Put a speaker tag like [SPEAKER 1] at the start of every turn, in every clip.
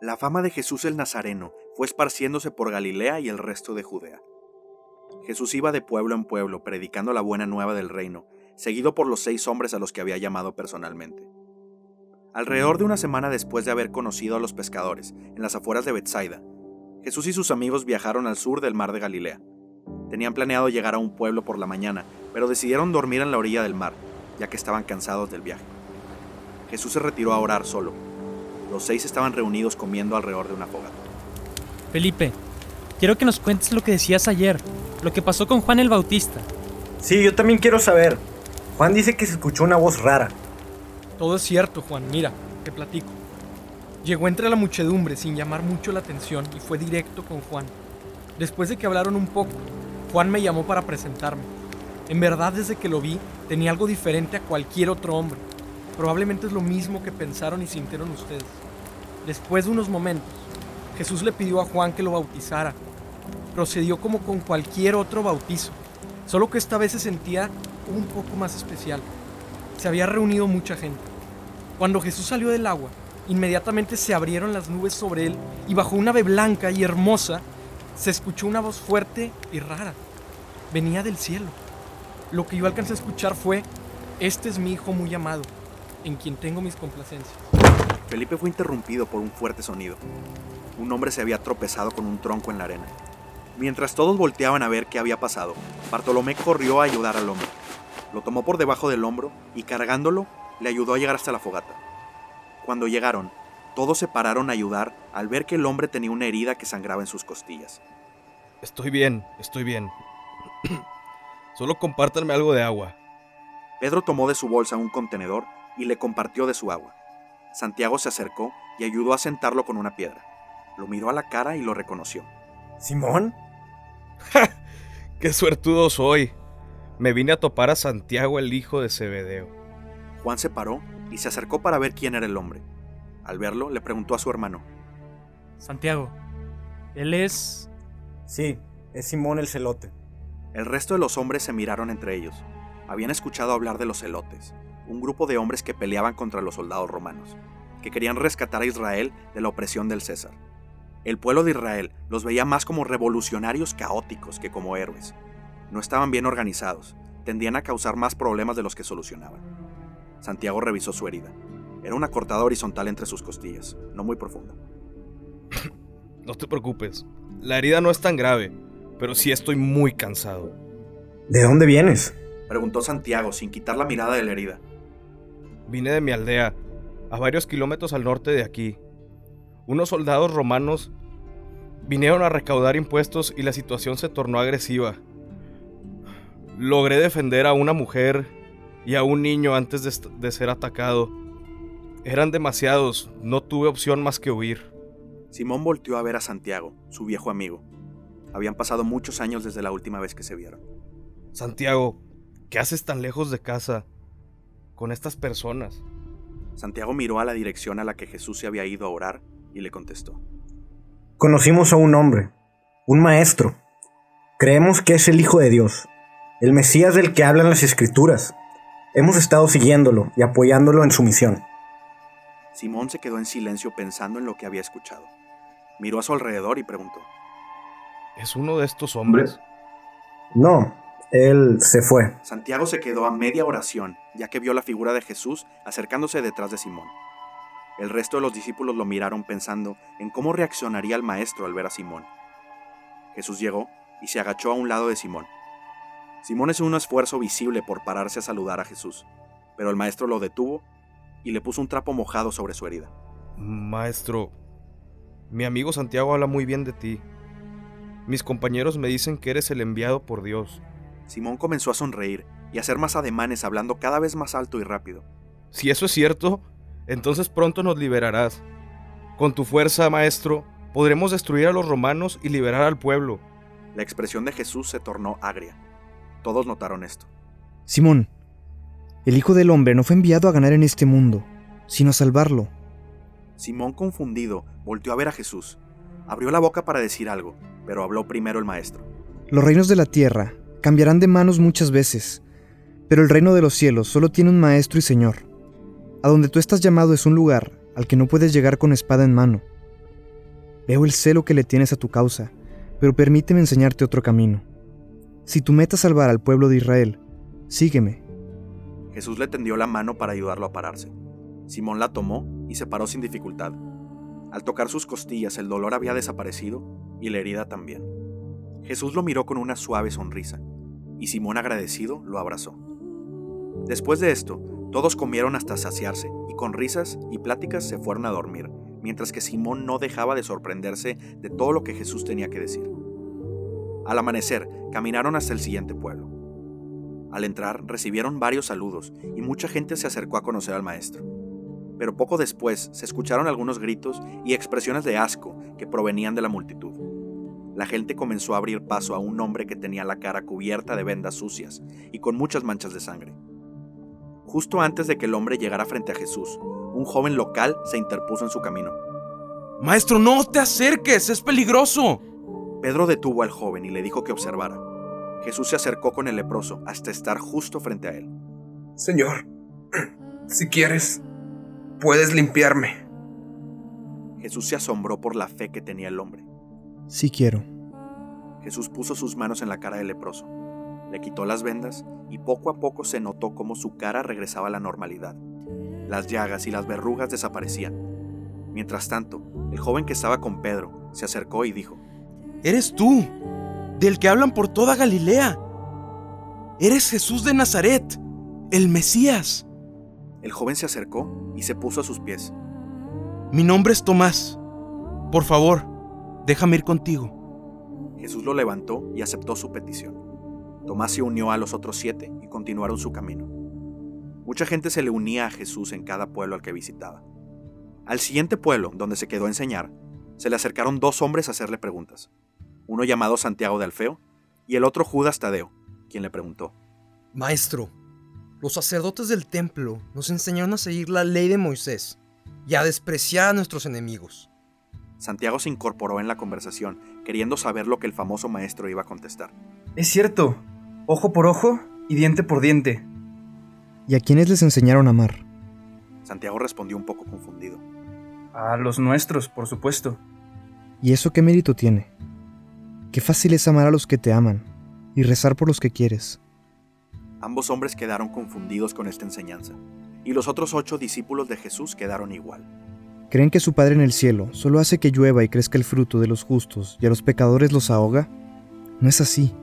[SPEAKER 1] La fama de Jesús el Nazareno fue esparciéndose por Galilea y el resto de Judea. Jesús iba de pueblo en pueblo predicando la buena nueva del reino, seguido por los seis hombres a los que había llamado personalmente. Alrededor de una semana después de haber conocido a los pescadores en las afueras de Bethsaida, Jesús y sus amigos viajaron al sur del mar de Galilea. Tenían planeado llegar a un pueblo por la mañana, pero decidieron dormir en la orilla del mar, ya que estaban cansados del viaje. Jesús se retiró a orar solo. Los seis estaban reunidos comiendo alrededor de una fogata.
[SPEAKER 2] Felipe, quiero que nos cuentes lo que decías ayer, lo que pasó con Juan el Bautista.
[SPEAKER 3] Sí, yo también quiero saber. Juan dice que se escuchó una voz rara.
[SPEAKER 4] Todo es cierto, Juan. Mira, te platico. Llegó entre la muchedumbre sin llamar mucho la atención y fue directo con Juan. Después de que hablaron un poco, Juan me llamó para presentarme. En verdad, desde que lo vi, tenía algo diferente a cualquier otro hombre. Probablemente es lo mismo que pensaron y sintieron ustedes. Después de unos momentos, Jesús le pidió a Juan que lo bautizara. Procedió como con cualquier otro bautizo, solo que esta vez se sentía un poco más especial. Se había reunido mucha gente. Cuando Jesús salió del agua, inmediatamente se abrieron las nubes sobre él y bajo una ave blanca y hermosa se escuchó una voz fuerte y rara. Venía del cielo. Lo que yo alcancé a escuchar fue, este es mi hijo muy amado, en quien tengo mis complacencias.
[SPEAKER 1] Felipe fue interrumpido por un fuerte sonido. Un hombre se había tropezado con un tronco en la arena. Mientras todos volteaban a ver qué había pasado, Bartolomé corrió a ayudar al hombre. Lo tomó por debajo del hombro y cargándolo le ayudó a llegar hasta la fogata. Cuando llegaron, todos se pararon a ayudar al ver que el hombre tenía una herida que sangraba en sus costillas.
[SPEAKER 5] Estoy bien, estoy bien. Solo compártanme algo de agua.
[SPEAKER 1] Pedro tomó de su bolsa un contenedor y le compartió de su agua. Santiago se acercó y ayudó a sentarlo con una piedra. Lo miró a la cara y lo reconoció.
[SPEAKER 3] ¿Simón?
[SPEAKER 5] ¡Qué suertudo soy! Me vine a topar a Santiago, el hijo de Zebedeo.
[SPEAKER 1] Juan se paró y se acercó para ver quién era el hombre. Al verlo, le preguntó a su hermano.
[SPEAKER 2] Santiago, él es...
[SPEAKER 3] Sí, es Simón el celote.
[SPEAKER 1] El resto de los hombres se miraron entre ellos. Habían escuchado hablar de los celotes, un grupo de hombres que peleaban contra los soldados romanos, que querían rescatar a Israel de la opresión del César. El pueblo de Israel los veía más como revolucionarios caóticos que como héroes. No estaban bien organizados, tendían a causar más problemas de los que solucionaban. Santiago revisó su herida. Era una cortada horizontal entre sus costillas, no muy profunda.
[SPEAKER 5] No te preocupes, la herida no es tan grave, pero sí estoy muy cansado.
[SPEAKER 3] ¿De dónde vienes?
[SPEAKER 1] Preguntó Santiago sin quitar la mirada de la herida.
[SPEAKER 5] Vine de mi aldea, a varios kilómetros al norte de aquí. Unos soldados romanos vinieron a recaudar impuestos y la situación se tornó agresiva. Logré defender a una mujer y a un niño antes de, de, ser atacado. Eran demasiados, no tuve opción más que huir.
[SPEAKER 1] Simón volteó a ver a Santiago, su viejo amigo. Habían pasado muchos años desde la última vez que se vieron.
[SPEAKER 5] Santiago, ¿qué haces tan lejos de casa con estas personas?
[SPEAKER 1] Santiago miró a la dirección a la que Jesús se había ido a orar y le contestó.
[SPEAKER 3] Conocimos a un hombre, un maestro. Creemos que es el Hijo de Dios, el Mesías del que hablan las Escrituras. Hemos estado siguiéndolo y apoyándolo en su misión.
[SPEAKER 1] Simón se quedó en silencio pensando en lo que había escuchado. Miró a su alrededor y preguntó.
[SPEAKER 5] ¿Es uno de estos hombres?
[SPEAKER 3] No, él se fue.
[SPEAKER 1] Santiago se quedó a media oración, ya que vio la figura de Jesús acercándose detrás de Simón. El resto de los discípulos lo miraron pensando en cómo reaccionaría el maestro al ver a Simón. Jesús llegó y se agachó a un lado de Simón. Simón hizo un esfuerzo visible por pararse a saludar a Jesús, pero el maestro lo detuvo y le puso un trapo mojado sobre su herida.
[SPEAKER 5] Maestro, mi amigo Santiago habla muy bien de ti. Mis compañeros me dicen que eres el enviado por Dios.
[SPEAKER 1] Simón comenzó a sonreír y a hacer más ademanes hablando cada vez más alto y rápido.
[SPEAKER 5] Si eso es cierto, entonces pronto nos liberarás. Con tu fuerza, maestro, podremos destruir a los romanos y liberar al pueblo.
[SPEAKER 1] La expresión de Jesús se tornó agria. Todos notaron esto.
[SPEAKER 6] Simón, el Hijo del Hombre no fue enviado a ganar en este mundo, sino a salvarlo.
[SPEAKER 1] Simón, confundido, volteó a ver a Jesús. Abrió la boca para decir algo, pero habló primero el maestro.
[SPEAKER 6] Los reinos de la tierra cambiarán de manos muchas veces, pero el reino de los cielos solo tiene un maestro y señor. A donde tú estás llamado es un lugar al que no puedes llegar con espada en mano. Veo el celo que le tienes a tu causa, pero permíteme enseñarte otro camino. Si tu meta es salvar al pueblo de Israel, sígueme.
[SPEAKER 1] Jesús le tendió la mano para ayudarlo a pararse. Simón la tomó y se paró sin dificultad. Al tocar sus costillas el dolor había desaparecido y la herida también. Jesús lo miró con una suave sonrisa, y Simón agradecido lo abrazó. Después de esto, todos comieron hasta saciarse, y con risas y pláticas se fueron a dormir, mientras que Simón no dejaba de sorprenderse de todo lo que Jesús tenía que decir. Al amanecer, caminaron hasta el siguiente pueblo. Al entrar, recibieron varios saludos y mucha gente se acercó a conocer al maestro. Pero poco después se escucharon algunos gritos y expresiones de asco que provenían de la multitud. La gente comenzó a abrir paso a un hombre que tenía la cara cubierta de vendas sucias y con muchas manchas de sangre. Justo antes de que el hombre llegara frente a Jesús, un joven local se interpuso en su camino.
[SPEAKER 7] Maestro, no te acerques, es peligroso.
[SPEAKER 1] Pedro detuvo al joven y le dijo que observara. Jesús se acercó con el leproso hasta estar justo frente a él.
[SPEAKER 8] Señor, si quieres, puedes limpiarme.
[SPEAKER 1] Jesús se asombró por la fe que tenía el hombre.
[SPEAKER 6] Sí quiero.
[SPEAKER 1] Jesús puso sus manos en la cara del leproso, le quitó las vendas y poco a poco se notó cómo su cara regresaba a la normalidad. Las llagas y las verrugas desaparecían. Mientras tanto, el joven que estaba con Pedro se acercó y dijo,
[SPEAKER 7] Eres tú, del que hablan por toda Galilea. Eres Jesús de Nazaret, el Mesías.
[SPEAKER 1] El joven se acercó y se puso a sus pies.
[SPEAKER 7] Mi nombre es Tomás. Por favor, déjame ir contigo.
[SPEAKER 1] Jesús lo levantó y aceptó su petición. Tomás se unió a los otros siete y continuaron su camino. Mucha gente se le unía a Jesús en cada pueblo al que visitaba. Al siguiente pueblo, donde se quedó a enseñar, se le acercaron dos hombres a hacerle preguntas. Uno llamado Santiago de Alfeo y el otro Judas Tadeo, quien le preguntó.
[SPEAKER 4] Maestro, los sacerdotes del templo nos enseñaron a seguir la ley de Moisés y a despreciar a nuestros enemigos.
[SPEAKER 1] Santiago se incorporó en la conversación, queriendo saber lo que el famoso maestro iba a contestar.
[SPEAKER 9] Es cierto, ojo por ojo y diente por diente.
[SPEAKER 6] ¿Y a quiénes les enseñaron a amar?
[SPEAKER 1] Santiago respondió un poco confundido.
[SPEAKER 9] A los nuestros, por supuesto.
[SPEAKER 6] ¿Y eso qué mérito tiene? Qué fácil es amar a los que te aman y rezar por los que quieres.
[SPEAKER 1] Ambos hombres quedaron confundidos con esta enseñanza, y los otros ocho discípulos de Jesús quedaron igual.
[SPEAKER 6] ¿Creen que su Padre en el cielo solo hace que llueva y crezca el fruto de los justos y a los pecadores los ahoga? No es así.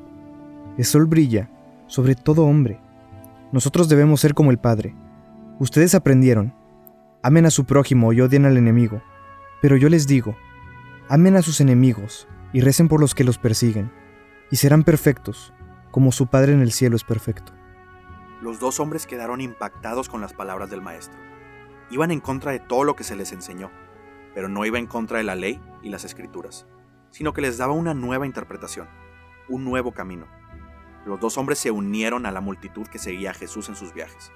[SPEAKER 6] El sol brilla sobre todo hombre. Nosotros debemos ser como el Padre. Ustedes aprendieron. Amen a su prójimo y odien al enemigo. Pero yo les digo, amen a sus enemigos y recen por los que los persiguen, y serán perfectos, como su Padre en el cielo es perfecto.
[SPEAKER 1] Los dos hombres quedaron impactados con las palabras del maestro. Iban en contra de todo lo que se les enseñó, pero no iba en contra de la ley y las escrituras, sino que les daba una nueva interpretación, un nuevo camino. Los dos hombres se unieron a la multitud que seguía a Jesús en sus viajes.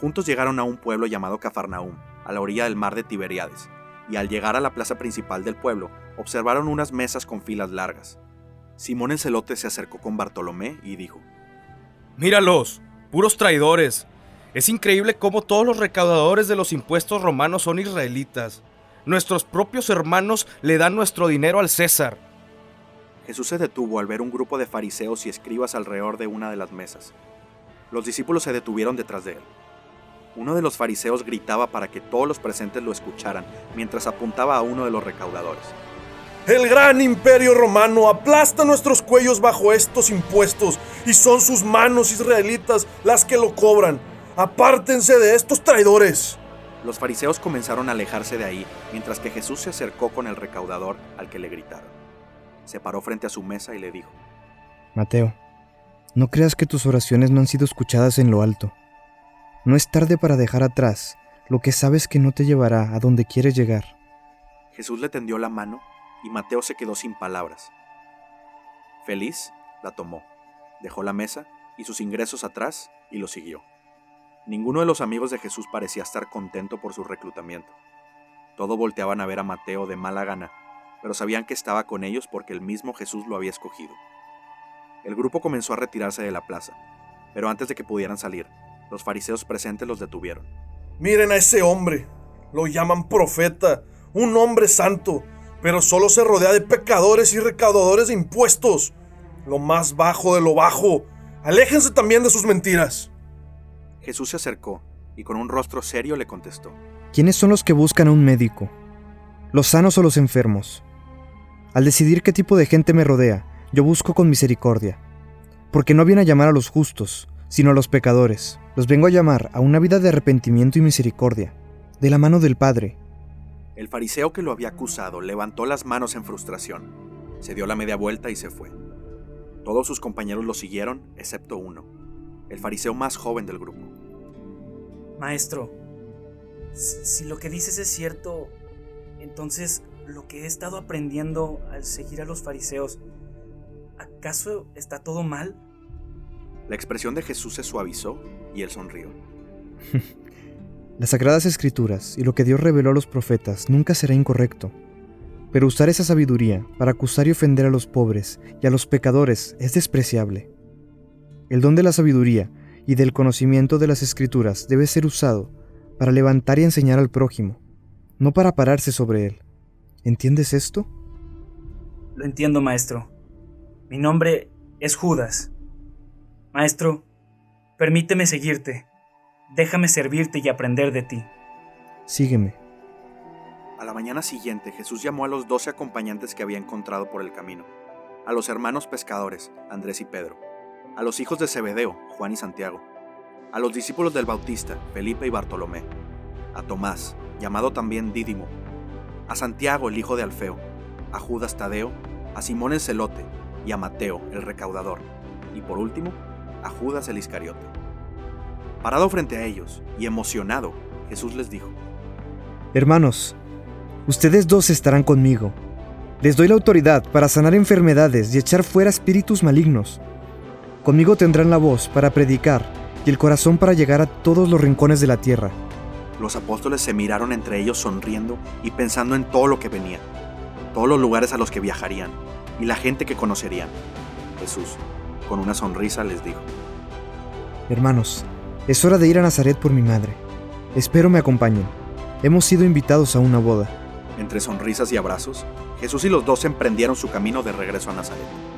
[SPEAKER 1] Juntos llegaron a un pueblo llamado Cafarnaúm, a la orilla del mar de Tiberiades, y al llegar a la plaza principal del pueblo, observaron unas mesas con filas largas. Simón el celote se acercó con Bartolomé y dijo,
[SPEAKER 5] Míralos, puros traidores. Es increíble cómo todos los recaudadores de los impuestos romanos son israelitas. Nuestros propios hermanos le dan nuestro dinero al César.
[SPEAKER 1] Jesús se detuvo al ver un grupo de fariseos y escribas alrededor de una de las mesas. Los discípulos se detuvieron detrás de él. Uno de los fariseos gritaba para que todos los presentes lo escucharan mientras apuntaba a uno de los recaudadores.
[SPEAKER 10] El gran imperio romano aplasta nuestros cuellos bajo estos impuestos y son sus manos israelitas las que lo cobran. Apártense de estos traidores.
[SPEAKER 1] Los fariseos comenzaron a alejarse de ahí mientras que Jesús se acercó con el recaudador al que le gritaron. Se paró frente a su mesa y le dijo,
[SPEAKER 6] Mateo, no creas que tus oraciones no han sido escuchadas en lo alto. No es tarde para dejar atrás lo que sabes que no te llevará a donde quieres llegar.
[SPEAKER 1] Jesús le tendió la mano y Mateo se quedó sin palabras. Feliz, la tomó, dejó la mesa y sus ingresos atrás y lo siguió. Ninguno de los amigos de Jesús parecía estar contento por su reclutamiento. Todos volteaban a ver a Mateo de mala gana, pero sabían que estaba con ellos porque el mismo Jesús lo había escogido. El grupo comenzó a retirarse de la plaza, pero antes de que pudieran salir, los fariseos presentes los detuvieron.
[SPEAKER 10] Miren a ese hombre. Lo llaman profeta, un hombre santo, pero solo se rodea de pecadores y recaudadores de impuestos. Lo más bajo de lo bajo. Aléjense también de sus mentiras.
[SPEAKER 1] Jesús se acercó y con un rostro serio le contestó.
[SPEAKER 6] ¿Quiénes son los que buscan a un médico? ¿Los sanos o los enfermos? Al decidir qué tipo de gente me rodea, yo busco con misericordia. Porque no viene a llamar a los justos, sino a los pecadores. Los vengo a llamar a una vida de arrepentimiento y misericordia, de la mano del Padre.
[SPEAKER 1] El fariseo que lo había acusado levantó las manos en frustración, se dio la media vuelta y se fue. Todos sus compañeros lo siguieron, excepto uno, el fariseo más joven del grupo.
[SPEAKER 11] Maestro, si lo que dices es cierto, entonces lo que he estado aprendiendo al seguir a los fariseos, ¿acaso está todo mal?
[SPEAKER 1] La expresión de Jesús se suavizó y él sonrió.
[SPEAKER 6] Las sagradas escrituras y lo que Dios reveló a los profetas nunca será incorrecto. Pero usar esa sabiduría para acusar y ofender a los pobres y a los pecadores es despreciable. El don de la sabiduría y del conocimiento de las escrituras debe ser usado para levantar y enseñar al prójimo, no para pararse sobre él. ¿Entiendes esto?
[SPEAKER 11] Lo entiendo, maestro. Mi nombre es Judas. Maestro, permíteme seguirte. Déjame servirte y aprender de ti.
[SPEAKER 6] Sígueme.
[SPEAKER 1] A la mañana siguiente Jesús llamó a los doce acompañantes que había encontrado por el camino, a los hermanos pescadores, Andrés y Pedro, a los hijos de Zebedeo, Juan y Santiago, a los discípulos del Bautista, Felipe y Bartolomé, a Tomás, llamado también Dídimo, a Santiago el hijo de Alfeo, a Judas Tadeo, a Simón el celote y a Mateo el recaudador, y por último, a Judas el Iscariote. Parado frente a ellos y emocionado, Jesús les dijo,
[SPEAKER 6] Hermanos, ustedes dos estarán conmigo. Les doy la autoridad para sanar enfermedades y echar fuera espíritus malignos. Conmigo tendrán la voz para predicar y el corazón para llegar a todos los rincones de la tierra.
[SPEAKER 1] Los apóstoles se miraron entre ellos sonriendo y pensando en todo lo que venía, todos los lugares a los que viajarían y la gente que conocerían. Jesús, con una sonrisa, les dijo,
[SPEAKER 6] Hermanos, es hora de ir a Nazaret por mi madre. Espero me acompañen. Hemos sido invitados a una boda.
[SPEAKER 1] Entre sonrisas y abrazos, Jesús y los dos emprendieron su camino de regreso a Nazaret.